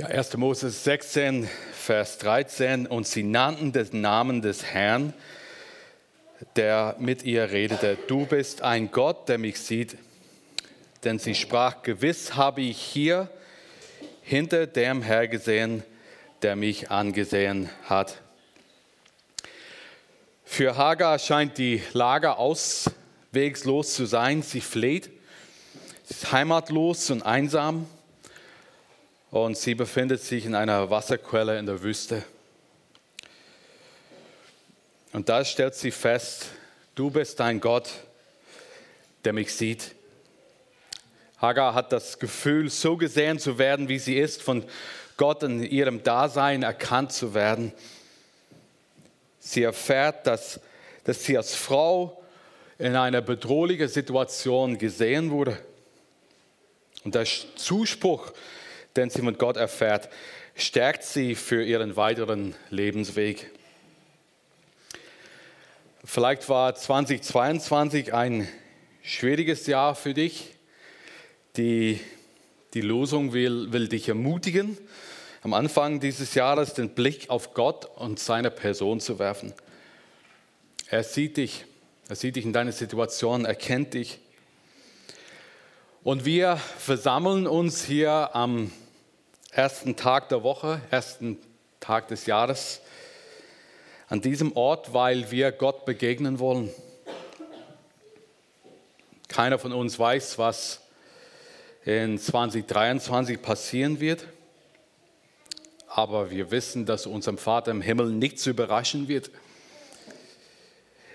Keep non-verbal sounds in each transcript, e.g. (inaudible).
Ja, 1. Moses 16, Vers 13. Und sie nannten den Namen des Herrn, der mit ihr redete. Du bist ein Gott, der mich sieht. Denn sie sprach, gewiss habe ich hier hinter dem Herr gesehen, der mich angesehen hat. Für Hagar scheint die Lage auswegslos zu sein. Sie fleht, sie ist heimatlos und einsam und sie befindet sich in einer Wasserquelle in der Wüste. Und da stellt sie fest, du bist ein Gott, der mich sieht. Hagar hat das Gefühl, so gesehen zu werden, wie sie ist, von Gott in ihrem Dasein erkannt zu werden. Sie erfährt, dass, dass sie als Frau in einer bedrohlichen Situation gesehen wurde. Und der Zuspruch, den sie mit Gott erfährt, stärkt sie für ihren weiteren Lebensweg. Vielleicht war 2022 ein schwieriges Jahr für dich. Die, die Losung will, will dich ermutigen, am Anfang dieses Jahres den Blick auf Gott und seine Person zu werfen. Er sieht dich, er sieht dich in deiner Situation, er kennt dich. Und wir versammeln uns hier am ersten Tag der Woche, ersten Tag des Jahres, an diesem Ort, weil wir Gott begegnen wollen. Keiner von uns weiß, was in 2023 passieren wird, aber wir wissen, dass unserem Vater im Himmel nichts überraschen wird.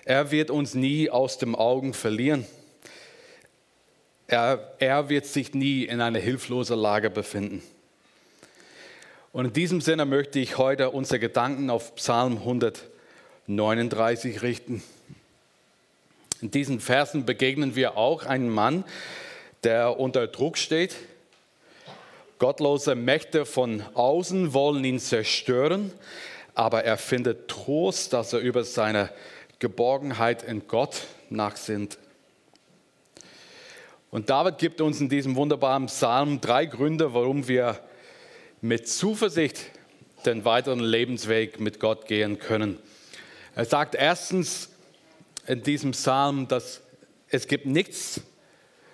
Er wird uns nie aus den Augen verlieren. Er, er wird sich nie in einer hilflosen Lage befinden. Und in diesem Sinne möchte ich heute unsere Gedanken auf Psalm 139 richten. In diesen Versen begegnen wir auch einen Mann, der unter Druck steht. Gottlose Mächte von außen wollen ihn zerstören, aber er findet Trost, dass er über seine Geborgenheit in Gott nachsinnt. Und David gibt uns in diesem wunderbaren Psalm drei Gründe, warum wir mit Zuversicht den weiteren Lebensweg mit Gott gehen können. Er sagt erstens in diesem Psalm, dass es gibt nichts,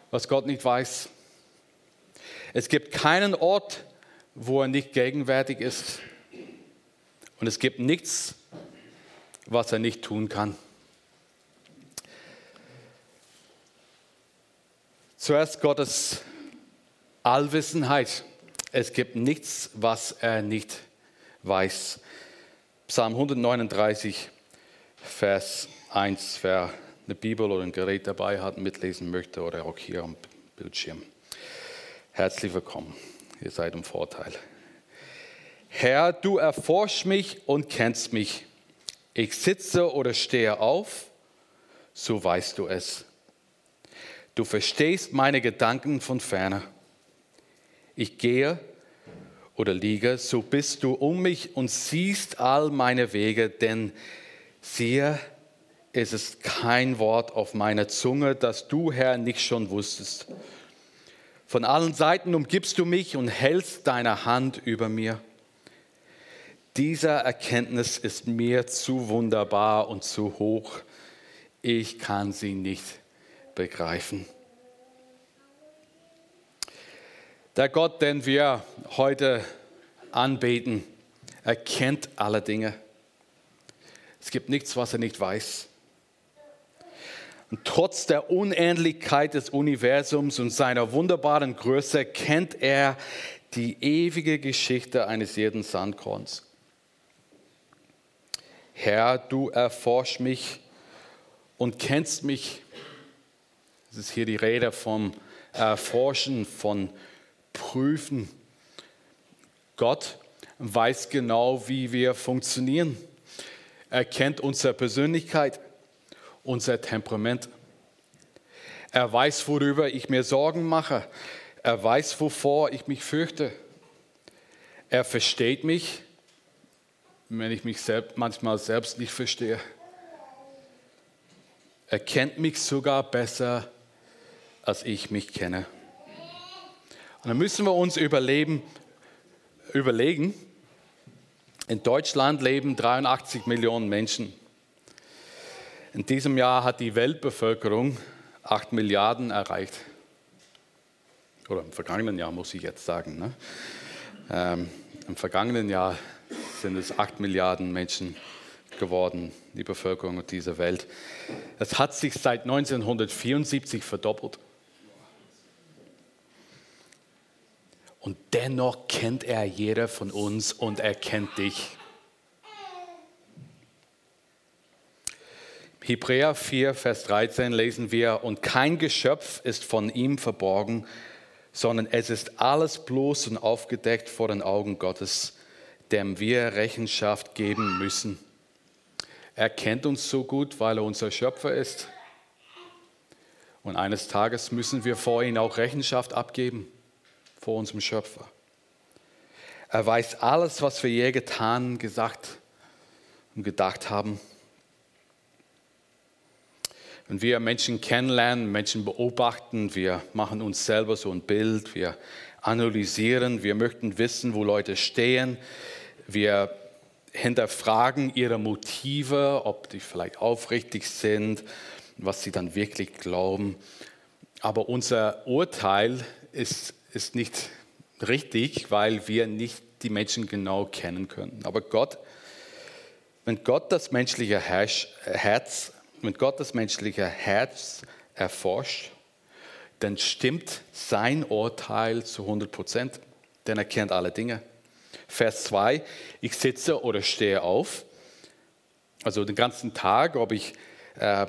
was Gott nicht weiß. Es gibt keinen Ort, wo er nicht gegenwärtig ist. Und es gibt nichts, was er nicht tun kann. Zuerst Gottes Allwissenheit. Es gibt nichts, was er nicht weiß. Psalm 139, Vers 1, wer eine Bibel oder ein Gerät dabei hat, mitlesen möchte oder auch hier am Bildschirm. Herzlich willkommen, ihr seid im Vorteil. Herr, du erforschst mich und kennst mich. Ich sitze oder stehe auf, so weißt du es. Du verstehst meine Gedanken von ferne ich gehe oder liege, so bist du um mich und siehst all meine Wege, denn siehe, es ist kein Wort auf meiner Zunge, das du, Herr, nicht schon wusstest. Von allen Seiten umgibst du mich und hältst deine Hand über mir. Dieser Erkenntnis ist mir zu wunderbar und zu hoch. Ich kann sie nicht begreifen. Der Gott, den wir heute anbeten, erkennt alle Dinge. Es gibt nichts, was er nicht weiß. Und trotz der Unähnlichkeit des Universums und seiner wunderbaren Größe kennt er die ewige Geschichte eines jeden Sandkorns. Herr, du erforsch mich und kennst mich. Es ist hier die Rede vom Erforschen, von prüfen. Gott weiß genau, wie wir funktionieren. Er kennt unsere Persönlichkeit, unser Temperament. Er weiß, worüber ich mir Sorgen mache. Er weiß, wovor ich mich fürchte. Er versteht mich, wenn ich mich selbst, manchmal selbst nicht verstehe. Er kennt mich sogar besser, als ich mich kenne. Und dann müssen wir uns überleben, überlegen, in Deutschland leben 83 Millionen Menschen. In diesem Jahr hat die Weltbevölkerung 8 Milliarden erreicht. Oder im vergangenen Jahr muss ich jetzt sagen. Ne? Ähm, Im vergangenen Jahr sind es 8 Milliarden Menschen geworden, die Bevölkerung dieser Welt. Es hat sich seit 1974 verdoppelt. Und dennoch kennt er jeder von uns und er kennt dich. Hebräer 4, Vers 13 lesen wir, und kein Geschöpf ist von ihm verborgen, sondern es ist alles bloß und aufgedeckt vor den Augen Gottes, dem wir Rechenschaft geben müssen. Er kennt uns so gut, weil er unser Schöpfer ist. Und eines Tages müssen wir vor ihm auch Rechenschaft abgeben vor unserem Schöpfer. Er weiß alles, was wir je getan, gesagt und gedacht haben. Wenn wir Menschen kennenlernen, Menschen beobachten, wir machen uns selber so ein Bild, wir analysieren, wir möchten wissen, wo Leute stehen, wir hinterfragen ihre Motive, ob die vielleicht aufrichtig sind, was sie dann wirklich glauben. Aber unser Urteil ist ist nicht richtig, weil wir nicht die Menschen genau kennen können. Aber Gott, wenn Gott das menschliche Herz, wenn Gott das menschliche Herz erforscht, dann stimmt sein Urteil zu 100 Prozent, denn er kennt alle Dinge. Vers 2, ich sitze oder stehe auf, also den ganzen Tag, ob ich, äh,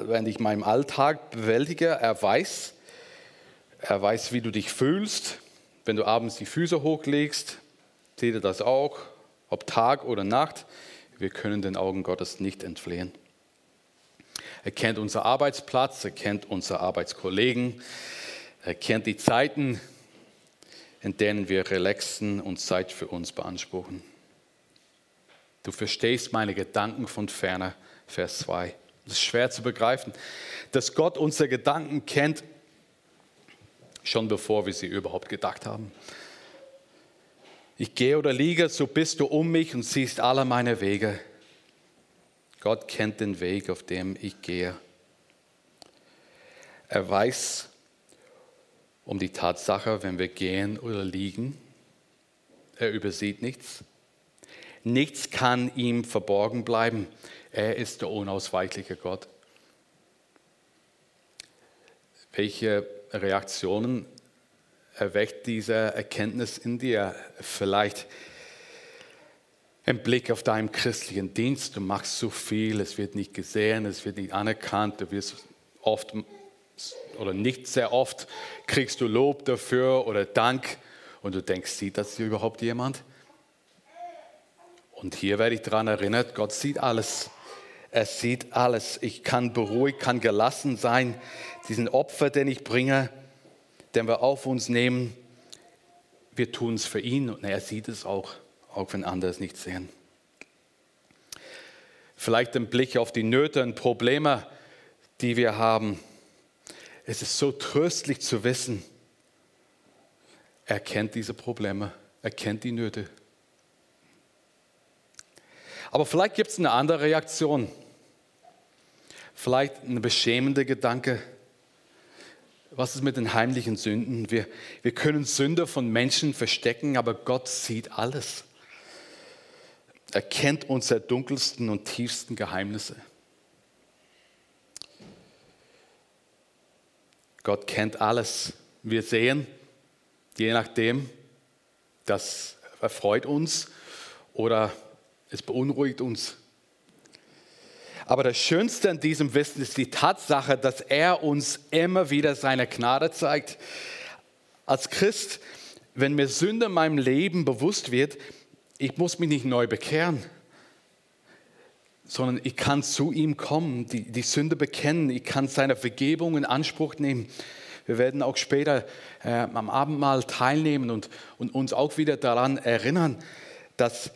wenn ich meinen Alltag bewältige, er weiß, er weiß, wie du dich fühlst. Wenn du abends die Füße hochlegst, seht er das auch, ob Tag oder Nacht. Wir können den Augen Gottes nicht entfliehen. Er kennt unseren Arbeitsplatz, er kennt unsere Arbeitskollegen, er kennt die Zeiten, in denen wir relaxen und Zeit für uns beanspruchen. Du verstehst meine Gedanken von ferne, Vers 2. Das ist schwer zu begreifen, dass Gott unsere Gedanken kennt schon bevor wir sie überhaupt gedacht haben. Ich gehe oder liege, so bist du um mich und siehst alle meine Wege. Gott kennt den Weg, auf dem ich gehe. Er weiß um die Tatsache, wenn wir gehen oder liegen. Er übersieht nichts. Nichts kann ihm verborgen bleiben. Er ist der unausweichliche Gott. Welche Reaktionen erweckt diese Erkenntnis in dir? Vielleicht im Blick auf deinen christlichen Dienst, du machst so viel, es wird nicht gesehen, es wird nicht anerkannt, du wirst oft oder nicht sehr oft kriegst du Lob dafür oder Dank und du denkst, sieht das überhaupt jemand? Und hier werde ich daran erinnert, Gott sieht alles. Er sieht alles. Ich kann beruhigt, kann gelassen sein. Diesen Opfer, den ich bringe, den wir auf uns nehmen, wir tun es für ihn und er sieht es auch, auch wenn andere es nicht sehen. Vielleicht ein Blick auf die Nöte und Probleme, die wir haben. Es ist so tröstlich zu wissen, er kennt diese Probleme, er kennt die Nöte. Aber vielleicht gibt es eine andere Reaktion. Vielleicht ein beschämender Gedanke. Was ist mit den heimlichen Sünden? Wir, wir können Sünder von Menschen verstecken, aber Gott sieht alles. Er kennt unsere dunkelsten und tiefsten Geheimnisse. Gott kennt alles. Wir sehen, je nachdem, das erfreut uns oder es beunruhigt uns. Aber das Schönste an diesem Wissen ist die Tatsache, dass er uns immer wieder seine Gnade zeigt. Als Christ, wenn mir Sünde in meinem Leben bewusst wird, ich muss mich nicht neu bekehren, sondern ich kann zu ihm kommen, die, die Sünde bekennen, ich kann seine Vergebung in Anspruch nehmen. Wir werden auch später äh, am Abendmahl teilnehmen und, und uns auch wieder daran erinnern, dass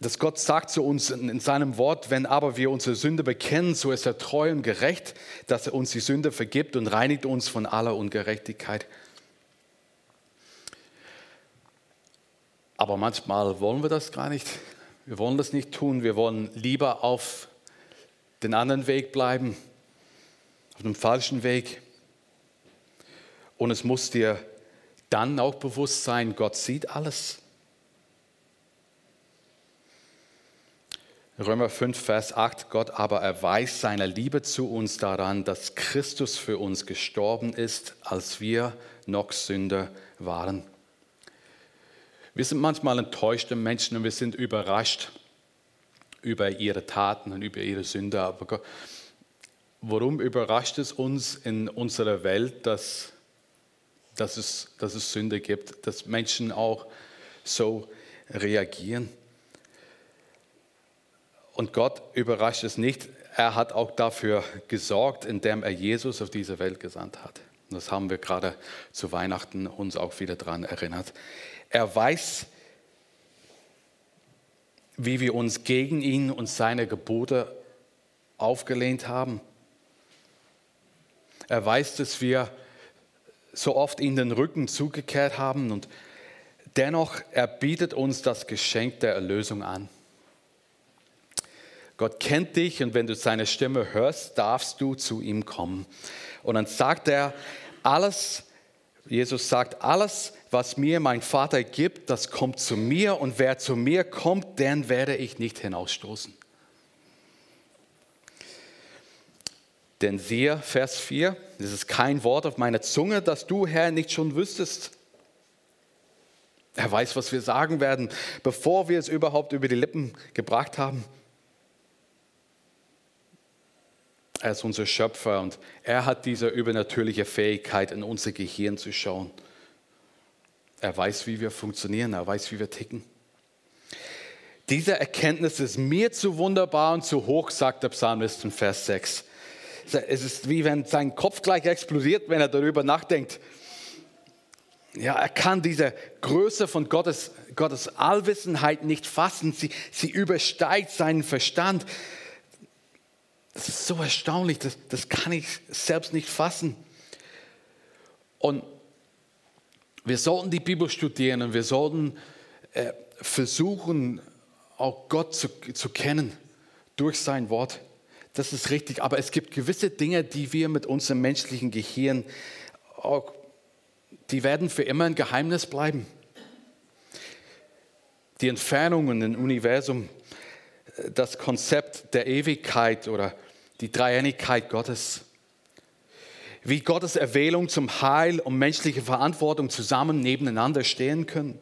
dass Gott sagt zu uns in seinem Wort, wenn aber wir unsere Sünde bekennen, so ist er treu und gerecht, dass er uns die Sünde vergibt und reinigt uns von aller Ungerechtigkeit. Aber manchmal wollen wir das gar nicht. Wir wollen das nicht tun. Wir wollen lieber auf den anderen Weg bleiben, auf dem falschen Weg. Und es muss dir dann auch bewusst sein, Gott sieht alles. Römer 5, Vers 8, Gott aber erweist seine Liebe zu uns daran, dass Christus für uns gestorben ist, als wir noch Sünder waren. Wir sind manchmal enttäuschte Menschen und wir sind überrascht über ihre Taten und über ihre Sünde. Aber Gott, warum überrascht es uns in unserer Welt, dass, dass, es, dass es Sünde gibt, dass Menschen auch so reagieren? Und Gott überrascht es nicht. Er hat auch dafür gesorgt, indem er Jesus auf diese Welt gesandt hat. Das haben wir gerade zu Weihnachten uns auch wieder daran erinnert. Er weiß, wie wir uns gegen ihn und seine Gebote aufgelehnt haben. Er weiß, dass wir so oft ihm den Rücken zugekehrt haben und dennoch er bietet uns das Geschenk der Erlösung an. Gott kennt dich und wenn du seine Stimme hörst, darfst du zu ihm kommen. Und dann sagt er, alles, Jesus sagt, alles, was mir mein Vater gibt, das kommt zu mir und wer zu mir kommt, den werde ich nicht hinausstoßen. Denn siehe, Vers 4, es ist kein Wort auf meiner Zunge, das du, Herr, nicht schon wüsstest. Er weiß, was wir sagen werden, bevor wir es überhaupt über die Lippen gebracht haben. Er ist unser Schöpfer und er hat diese übernatürliche Fähigkeit, in unser Gehirn zu schauen. Er weiß, wie wir funktionieren, er weiß, wie wir ticken. Diese Erkenntnis ist mir zu wunderbar und zu hoch, sagt der Psalmist in Vers 6. Es ist wie wenn sein Kopf gleich explodiert, wenn er darüber nachdenkt. Ja, er kann diese Größe von Gottes, Gottes Allwissenheit nicht fassen. Sie, sie übersteigt seinen Verstand. Das ist so erstaunlich, das, das kann ich selbst nicht fassen. Und wir sollten die Bibel studieren und wir sollten äh, versuchen, auch Gott zu, zu kennen durch sein Wort. Das ist richtig, aber es gibt gewisse Dinge, die wir mit unserem menschlichen Gehirn, auch, die werden für immer ein Geheimnis bleiben. Die Entfernungen im Universum, äh, das Konzept der Ewigkeit oder die Dreieinigkeit Gottes. Wie Gottes Erwählung zum Heil und menschliche Verantwortung zusammen nebeneinander stehen können.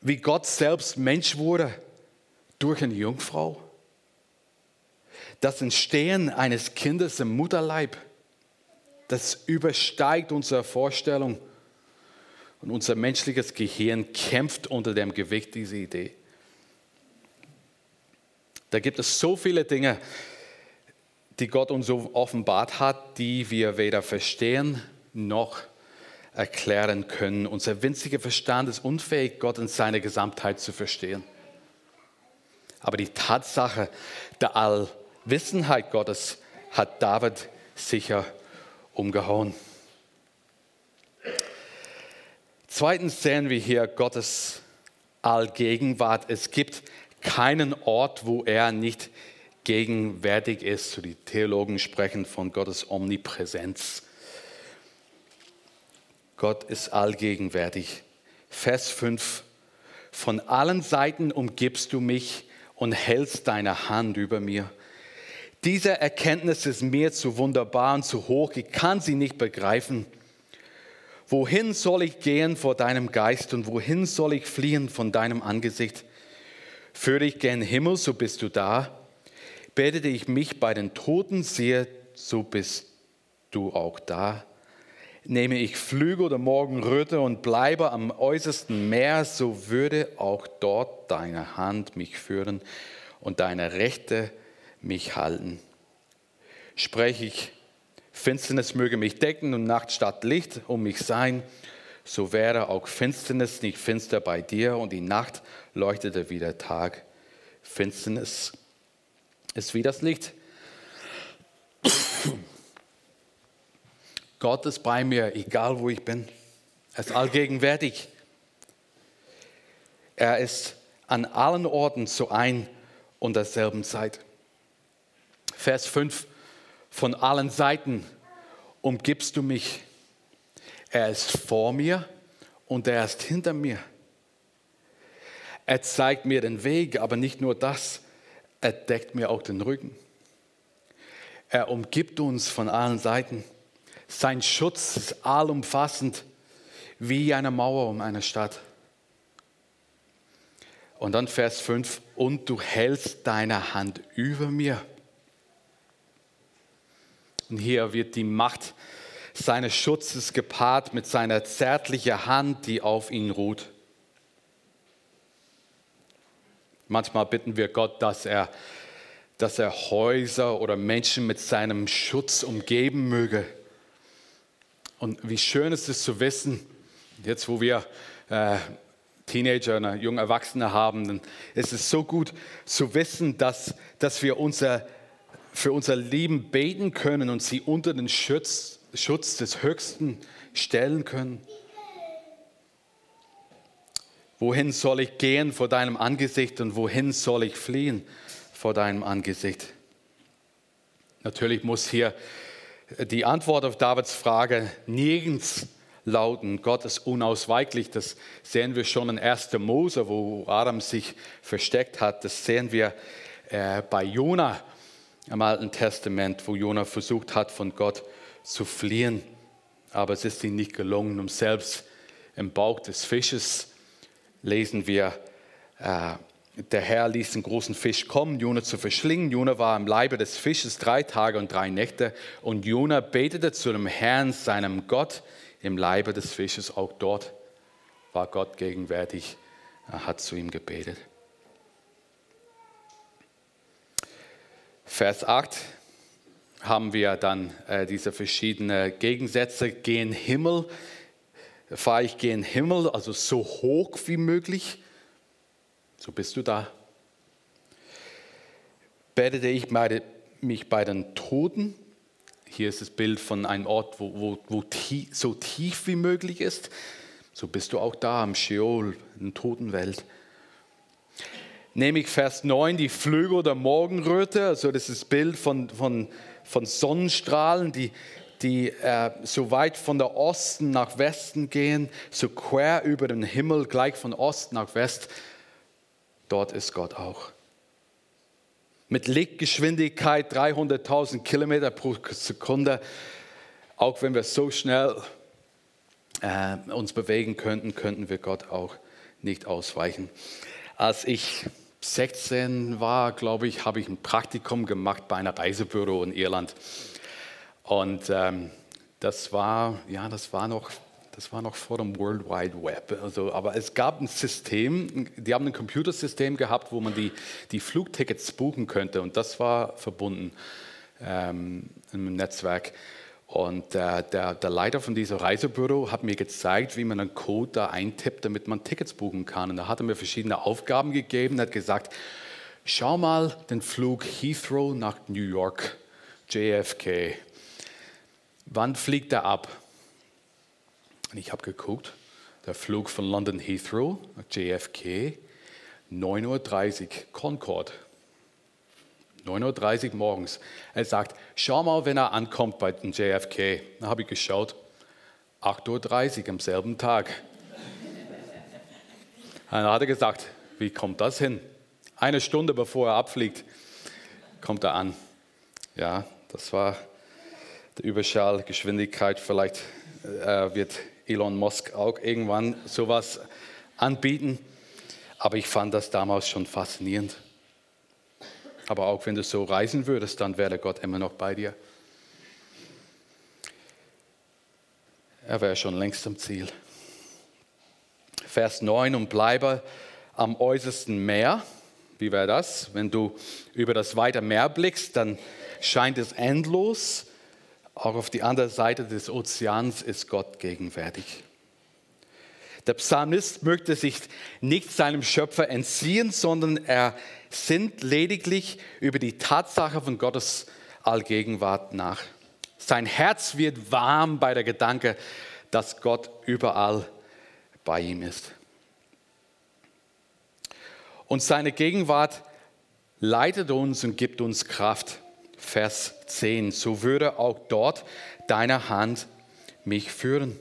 Wie Gott selbst Mensch wurde durch eine Jungfrau. Das Entstehen eines Kindes im Mutterleib, das übersteigt unsere Vorstellung. Und unser menschliches Gehirn kämpft unter dem Gewicht dieser Idee. Da gibt es so viele Dinge, die Gott uns so offenbart hat, die wir weder verstehen noch erklären können. Unser winziger Verstand ist unfähig, Gott in seiner Gesamtheit zu verstehen. Aber die Tatsache der Allwissenheit Gottes hat David sicher umgehauen. Zweitens sehen wir hier Gottes Allgegenwart. Es gibt keinen Ort, wo er nicht gegenwärtig ist. Die Theologen sprechen von Gottes Omnipräsenz. Gott ist allgegenwärtig. Vers 5. Von allen Seiten umgibst du mich und hältst deine Hand über mir. Diese Erkenntnis ist mir zu wunderbar und zu hoch, ich kann sie nicht begreifen. Wohin soll ich gehen vor deinem Geist und wohin soll ich fliehen von deinem Angesicht? Führe ich gen Himmel, so bist du da betete ich mich bei den Toten, sehe, so bist du auch da. Nehme ich Flüge oder Morgenröte und bleibe am äußersten Meer, so würde auch dort deine Hand mich führen und deine Rechte mich halten. Spreche ich, Finsternis möge mich decken und Nacht statt Licht um mich sein, so wäre auch Finsternis nicht finster bei dir und die Nacht leuchtete wie der Tag. Finsternis ist wie das Licht. (coughs) Gott ist bei mir, egal wo ich bin. Er ist allgegenwärtig. Er ist an allen Orten zu ein und derselben Zeit. Vers 5. Von allen Seiten umgibst du mich. Er ist vor mir und er ist hinter mir. Er zeigt mir den Weg, aber nicht nur das, er deckt mir auch den Rücken. Er umgibt uns von allen Seiten. Sein Schutz ist allumfassend, wie eine Mauer um eine Stadt. Und dann Vers 5, und du hältst deine Hand über mir. Und hier wird die Macht seines Schutzes gepaart mit seiner zärtlichen Hand, die auf ihn ruht. Manchmal bitten wir Gott, dass er, dass er Häuser oder Menschen mit seinem Schutz umgeben möge. Und wie schön ist es zu wissen, jetzt wo wir äh, Teenager, eine junge Erwachsene haben, dann ist es so gut zu wissen, dass, dass wir unser, für unser Leben beten können und sie unter den Schutz, Schutz des Höchsten stellen können. Wohin soll ich gehen vor deinem Angesicht und wohin soll ich fliehen vor deinem Angesicht? Natürlich muss hier die Antwort auf Davids Frage nirgends lauten. Gott ist unausweichlich. Das sehen wir schon in 1. Mose, wo Adam sich versteckt hat. Das sehen wir äh, bei Jona im Alten Testament, wo Jona versucht hat, von Gott zu fliehen. Aber es ist ihm nicht gelungen. Und selbst im Bauch des Fisches lesen wir, äh, der Herr ließ den großen Fisch kommen, Jona zu verschlingen. Jona war im Leibe des Fisches drei Tage und drei Nächte. Und Jona betete zu dem Herrn, seinem Gott, im Leibe des Fisches. Auch dort war Gott gegenwärtig. Er hat zu ihm gebetet. Vers 8 haben wir dann äh, diese verschiedenen Gegensätze. Gehen Himmel, fahre ich gen Himmel, also so hoch wie möglich so bist du da. Betete ich mich bei den Toten. Hier ist das Bild von einem Ort, wo, wo, wo tie, so tief wie möglich ist. So bist du auch da im Sheol, in der Totenwelt. Nehme ich Vers 9, die Flügel der Morgenröte, also das ist das Bild von, von, von Sonnenstrahlen, die, die äh, so weit von der Osten nach Westen gehen, so quer über den Himmel, gleich von Ost nach West dort ist Gott auch. Mit Lichtgeschwindigkeit 300.000 Kilometer pro Sekunde, auch wenn wir so schnell äh, uns bewegen könnten, könnten wir Gott auch nicht ausweichen. Als ich 16 war, glaube ich, habe ich ein Praktikum gemacht bei einem Reisebüro in Irland. Und ähm, das war, ja, das war noch das war noch vor dem World Wide Web. Also, aber es gab ein System, die haben ein Computersystem gehabt, wo man die, die Flugtickets buchen könnte. Und das war verbunden ähm, im Netzwerk. Und äh, der, der, Leiter von diesem Reisebüro hat mir gezeigt, wie man einen Code da eintippt, damit man Tickets buchen kann. Und da hat er mir verschiedene Aufgaben gegeben. Er hat gesagt, schau mal den Flug Heathrow nach New York, JFK. Wann fliegt er ab? Und ich habe geguckt, der Flug von London Heathrow JFK, 9.30 Uhr, Concorde. 9.30 Uhr morgens. Er sagt, schau mal, wenn er ankommt bei dem JFK. Da habe ich geschaut, 8.30 Uhr am selben Tag. (laughs) Dann hat er gesagt, wie kommt das hin? Eine Stunde bevor er abfliegt, kommt er an. Ja, das war Überschallgeschwindigkeit. Vielleicht äh, wird Elon Musk auch irgendwann sowas anbieten. Aber ich fand das damals schon faszinierend. Aber auch wenn du so reisen würdest, dann wäre Gott immer noch bei dir. Er wäre schon längst am Ziel. Vers 9, und bleibe am äußersten Meer. Wie wäre das? Wenn du über das weite Meer blickst, dann scheint es endlos. Auch auf die andere Seite des Ozeans ist Gott gegenwärtig. Der Psalmist möchte sich nicht seinem Schöpfer entziehen, sondern er sinnt lediglich über die Tatsache von Gottes Allgegenwart nach. Sein Herz wird warm bei der Gedanke, dass Gott überall bei ihm ist. Und seine Gegenwart leitet uns und gibt uns Kraft. Vers 10. So würde auch dort deine Hand mich führen.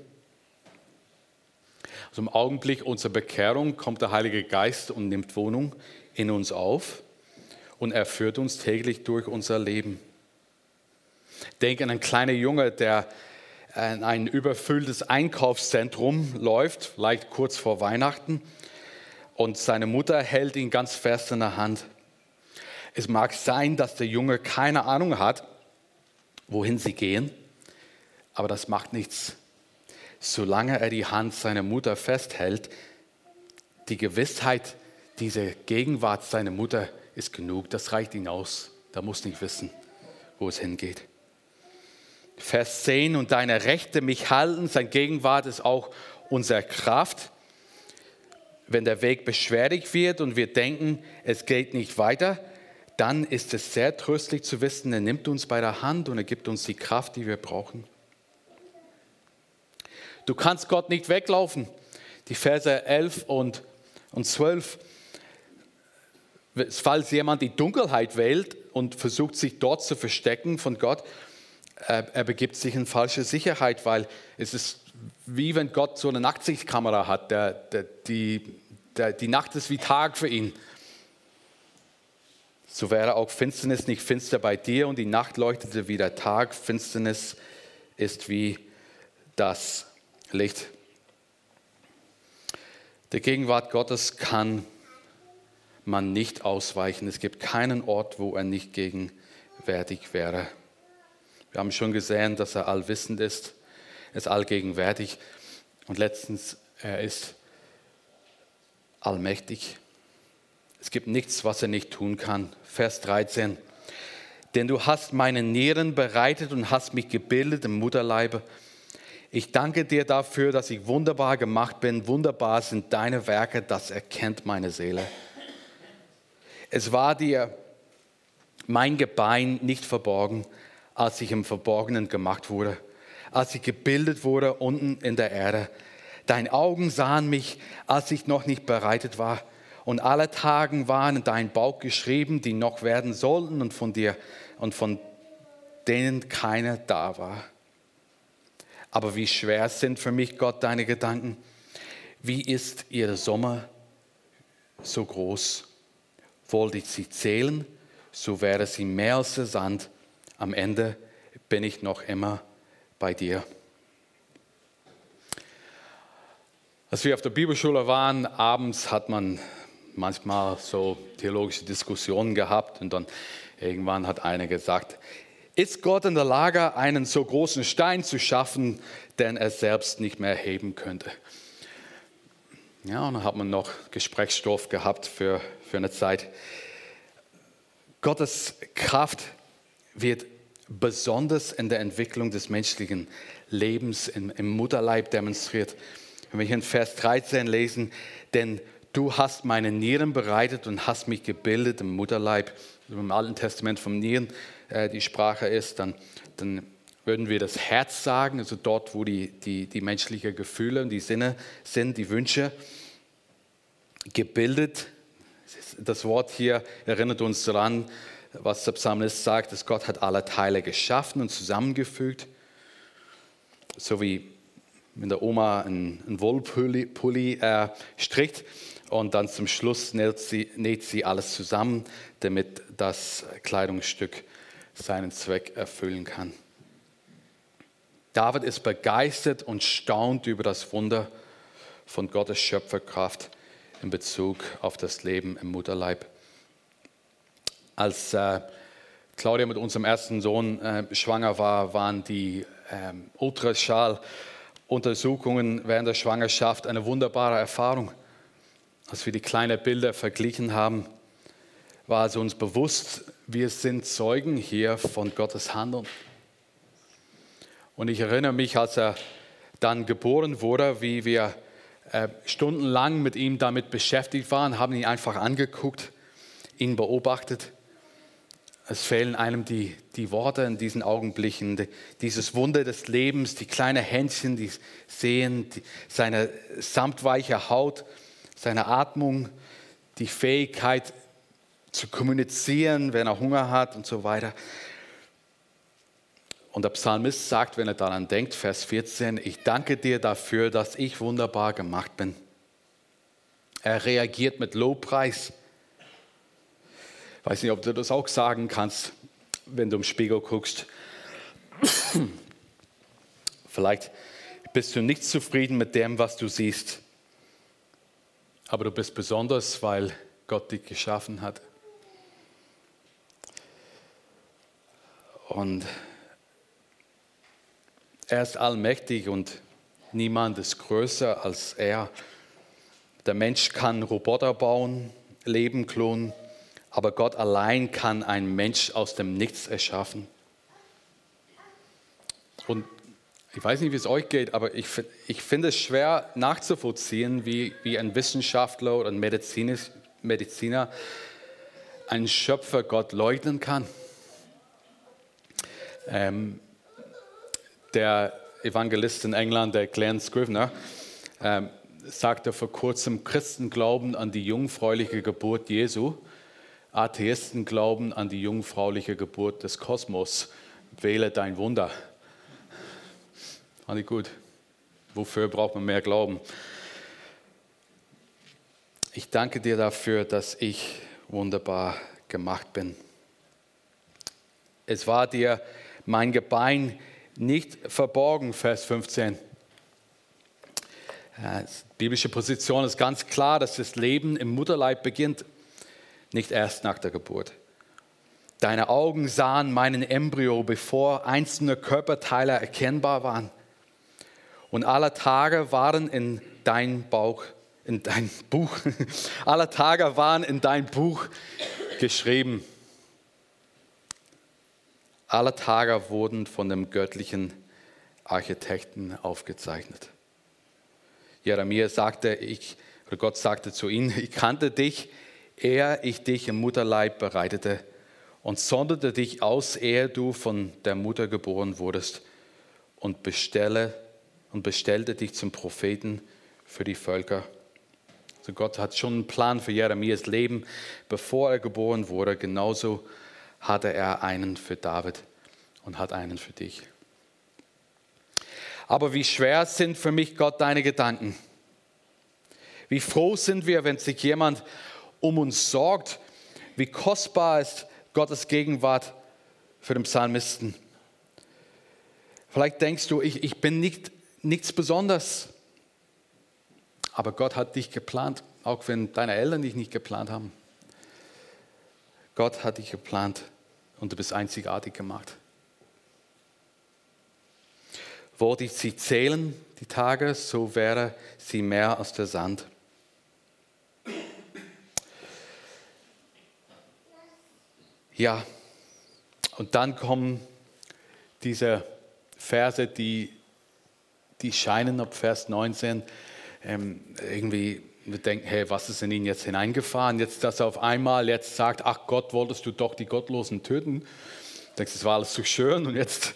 Also im Augenblick unserer Bekehrung kommt der Heilige Geist und nimmt Wohnung in uns auf und er führt uns täglich durch unser Leben. Denk an einen kleinen Junge, der in ein überfülltes Einkaufszentrum läuft, vielleicht kurz vor Weihnachten, und seine Mutter hält ihn ganz fest in der Hand. Es mag sein, dass der Junge keine Ahnung hat, wohin sie gehen, aber das macht nichts. Solange er die Hand seiner Mutter festhält, die Gewissheit, diese Gegenwart seiner Mutter ist genug, das reicht ihm aus. Da muss nicht wissen, wo es hingeht. Vers 10, und deine Rechte mich halten, sein Gegenwart ist auch unsere Kraft. Wenn der Weg beschwerlich wird und wir denken, es geht nicht weiter, dann ist es sehr tröstlich zu wissen, er nimmt uns bei der Hand und er gibt uns die Kraft, die wir brauchen. Du kannst Gott nicht weglaufen. Die Verse 11 und, und 12. Falls jemand die Dunkelheit wählt und versucht, sich dort zu verstecken von Gott, er begibt sich in falsche Sicherheit, weil es ist wie wenn Gott so eine Nachtsichtkamera hat. Der, der, die, der, die Nacht ist wie Tag für ihn. So wäre auch Finsternis nicht finster bei dir und die Nacht leuchtete wie der Tag. Finsternis ist wie das Licht. Der Gegenwart Gottes kann man nicht ausweichen. Es gibt keinen Ort, wo er nicht gegenwärtig wäre. Wir haben schon gesehen, dass er allwissend ist, ist allgegenwärtig und letztens, er ist allmächtig. Es gibt nichts, was er nicht tun kann. Vers 13. Denn du hast meine Nieren bereitet und hast mich gebildet im Mutterleibe. Ich danke dir dafür, dass ich wunderbar gemacht bin. Wunderbar sind deine Werke, das erkennt meine Seele. Es war dir mein Gebein nicht verborgen, als ich im Verborgenen gemacht wurde, als ich gebildet wurde unten in der Erde. Deine Augen sahen mich, als ich noch nicht bereitet war. Und alle Tagen waren in dein Bauch geschrieben, die noch werden sollten und von dir und von denen keiner da war. Aber wie schwer sind für mich, Gott, deine Gedanken? Wie ist ihr Sommer so groß? Wollte ich sie zählen, so wäre sie mehr als der Sand am Ende bin ich noch immer bei dir. Als wir auf der Bibelschule waren, abends hat man manchmal so theologische Diskussionen gehabt und dann irgendwann hat einer gesagt, ist Gott in der Lage, einen so großen Stein zu schaffen, den er selbst nicht mehr heben könnte? Ja, und dann hat man noch Gesprächsstoff gehabt für, für eine Zeit. Gottes Kraft wird besonders in der Entwicklung des menschlichen Lebens im, im Mutterleib demonstriert. Wenn wir hier in Vers 13 lesen, denn du hast meine Nieren bereitet und hast mich gebildet im Mutterleib. Also Im Alten Testament vom Nieren äh, die Sprache ist, dann, dann würden wir das Herz sagen, also dort, wo die, die, die menschlichen Gefühle und die Sinne sind, die Wünsche. Gebildet, das Wort hier erinnert uns daran, was der Psalmist sagt, dass Gott hat alle Teile geschaffen und zusammengefügt. So wie wenn der Oma einen, einen Wollpulli äh, strickt und dann zum Schluss näht sie, näht sie alles zusammen, damit das Kleidungsstück seinen Zweck erfüllen kann. David ist begeistert und staunt über das Wunder von Gottes Schöpferkraft in Bezug auf das Leben im Mutterleib. Als äh, Claudia mit unserem ersten Sohn äh, schwanger war, waren die ähm, Ultraschalluntersuchungen während der Schwangerschaft eine wunderbare Erfahrung. Als wir die kleinen Bilder verglichen haben, war es uns bewusst, wir sind Zeugen hier von Gottes Handeln. Und ich erinnere mich, als er dann geboren wurde, wie wir äh, stundenlang mit ihm damit beschäftigt waren, haben ihn einfach angeguckt, ihn beobachtet es fehlen einem die, die Worte in diesen Augenblicken, dieses Wunder des Lebens, die kleinen Händchen, die sehen, die, seine samtweiche Haut, seine Atmung, die Fähigkeit zu kommunizieren, wenn er Hunger hat und so weiter. Und der Psalmist sagt, wenn er daran denkt, Vers 14, ich danke dir dafür, dass ich wunderbar gemacht bin. Er reagiert mit Lobpreis. Ich weiß nicht, ob du das auch sagen kannst, wenn du im Spiegel guckst. Vielleicht bist du nicht zufrieden mit dem, was du siehst. Aber du bist besonders, weil Gott dich geschaffen hat. Und er ist allmächtig und niemand ist größer als er. Der Mensch kann Roboter bauen, Leben klonen, aber Gott allein kann einen Mensch aus dem Nichts erschaffen. Und ich weiß nicht, wie es euch geht, aber ich, ich finde es schwer nachzuvollziehen, wie, wie ein Wissenschaftler oder ein Mediziner einen Schöpfer Gott leugnen kann. Ähm, der Evangelist in England, der Glenn Scrivener, ähm, sagte vor kurzem, Christen glauben an die jungfräuliche Geburt Jesu, Atheisten glauben an die jungfräuliche Geburt des Kosmos. Wähle dein Wunder. Fand ich gut. Wofür braucht man mehr Glauben? Ich danke dir dafür, dass ich wunderbar gemacht bin. Es war dir mein Gebein nicht verborgen, Vers 15. Die biblische Position ist ganz klar, dass das Leben im Mutterleib beginnt, nicht erst nach der Geburt. Deine Augen sahen meinen Embryo, bevor einzelne Körperteile erkennbar waren und aller Tage waren in dein Bauch, in dein Buch, (laughs) aller Tage waren in dein Buch geschrieben. Alle Tage wurden von dem göttlichen Architekten aufgezeichnet. Jeremia sagte, ich, Gott sagte zu ihm, ich kannte dich, ehe ich dich im Mutterleib bereitete und sonderte dich aus, ehe du von der Mutter geboren wurdest und bestelle und bestellte dich zum Propheten für die Völker. Also Gott hat schon einen Plan für Jeremias Leben, bevor er geboren wurde. Genauso hatte er einen für David und hat einen für dich. Aber wie schwer sind für mich, Gott, deine Gedanken? Wie froh sind wir, wenn sich jemand um uns sorgt? Wie kostbar ist Gottes Gegenwart für den Psalmisten? Vielleicht denkst du, ich, ich bin nicht nichts Besonderes. Aber Gott hat dich geplant, auch wenn deine Eltern dich nicht geplant haben. Gott hat dich geplant und du bist einzigartig gemacht. Wollte ich sie zählen, die Tage, so wäre sie mehr als der Sand. Ja, und dann kommen diese Verse, die die scheinen ab Vers 19 ähm, irgendwie, wir denken, hey, was ist in ihn jetzt hineingefahren? Jetzt, dass er auf einmal jetzt sagt, ach Gott, wolltest du doch die Gottlosen töten? Du denkst, das war alles so schön und jetzt,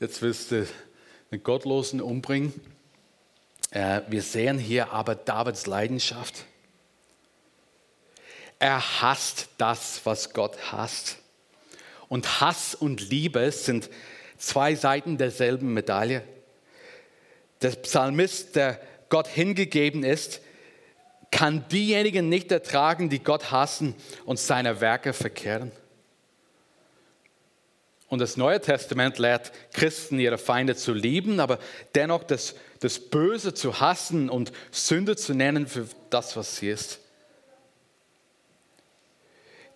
jetzt willst du den Gottlosen umbringen. Äh, wir sehen hier aber Davids Leidenschaft. Er hasst das, was Gott hasst. Und Hass und Liebe sind zwei Seiten derselben Medaille. Der Psalmist, der Gott hingegeben ist, kann diejenigen nicht ertragen, die Gott hassen und seine Werke verkehren. Und das Neue Testament lehrt Christen, ihre Feinde zu lieben, aber dennoch das, das Böse zu hassen und Sünde zu nennen für das, was sie ist.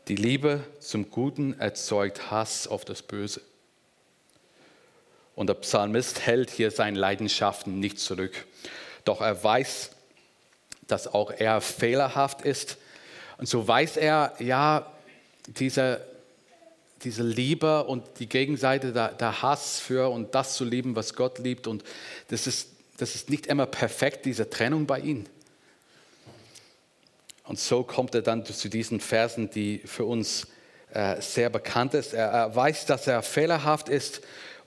Die Liebe zum Guten erzeugt Hass auf das Böse. Und der Psalmist hält hier seine Leidenschaften nicht zurück. Doch er weiß, dass auch er fehlerhaft ist. Und so weiß er, ja, diese, diese Liebe und die Gegenseite, der, der Hass für und das zu lieben, was Gott liebt. Und das ist, das ist nicht immer perfekt, diese Trennung bei ihm. Und so kommt er dann zu diesen Versen, die für uns äh, sehr bekannt ist. Er, er weiß, dass er fehlerhaft ist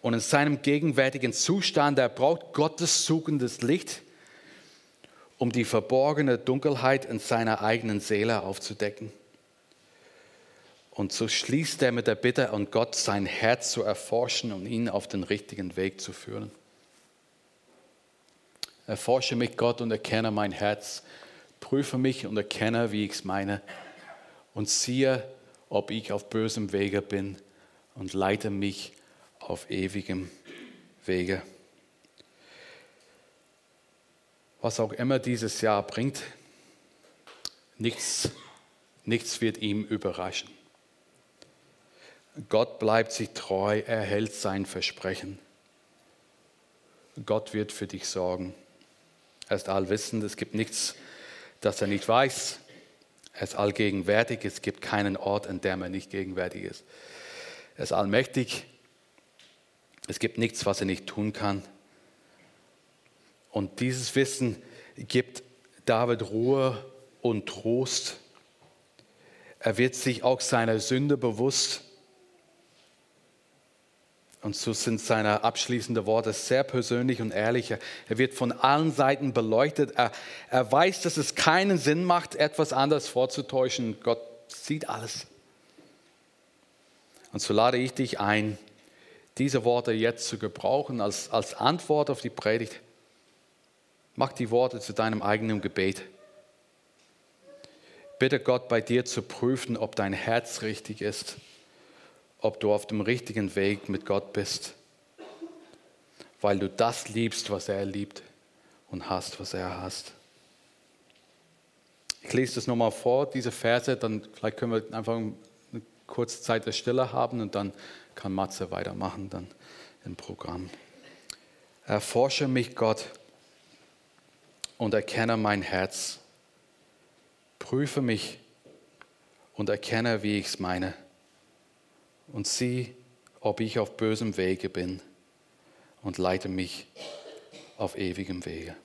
und in seinem gegenwärtigen Zustand, er braucht Gottes suchendes Licht, um die verborgene Dunkelheit in seiner eigenen Seele aufzudecken. Und so schließt er mit der Bitte an Gott, sein Herz zu erforschen und ihn auf den richtigen Weg zu führen. Erforsche mich, Gott, und erkenne mein Herz. Prüfe mich und erkenne, wie ich es meine. Und siehe, ob ich auf bösem Wege bin und leite mich auf ewigem Wege. Was auch immer dieses Jahr bringt, nichts, nichts wird ihm überraschen. Gott bleibt sich treu, er hält sein Versprechen. Gott wird für dich sorgen. Er ist allwissend, es gibt nichts, das er nicht weiß. Er ist allgegenwärtig, es gibt keinen Ort, an dem er nicht gegenwärtig ist. Er ist allmächtig, es gibt nichts, was er nicht tun kann. Und dieses Wissen gibt David Ruhe und Trost. Er wird sich auch seiner Sünde bewusst und so sind seine abschließenden Worte sehr persönlich und ehrlich. Er wird von allen Seiten beleuchtet. Er, er weiß, dass es keinen Sinn macht, etwas anderes vorzutäuschen. Gott sieht alles. Und so lade ich dich ein, diese Worte jetzt zu gebrauchen als, als Antwort auf die Predigt. Mach die Worte zu deinem eigenen Gebet. Bitte Gott bei dir zu prüfen, ob dein Herz richtig ist ob du auf dem richtigen Weg mit Gott bist, weil du das liebst, was er liebt und hast, was er hasst. Ich lese das nochmal vor, diese Verse, dann vielleicht können wir einfach eine kurze Zeit der Stille haben und dann kann Matze weitermachen dann im Programm. Erforsche mich, Gott, und erkenne mein Herz. Prüfe mich und erkenne, wie ich es meine und sieh, ob ich auf bösem Wege bin und leite mich auf ewigem Wege.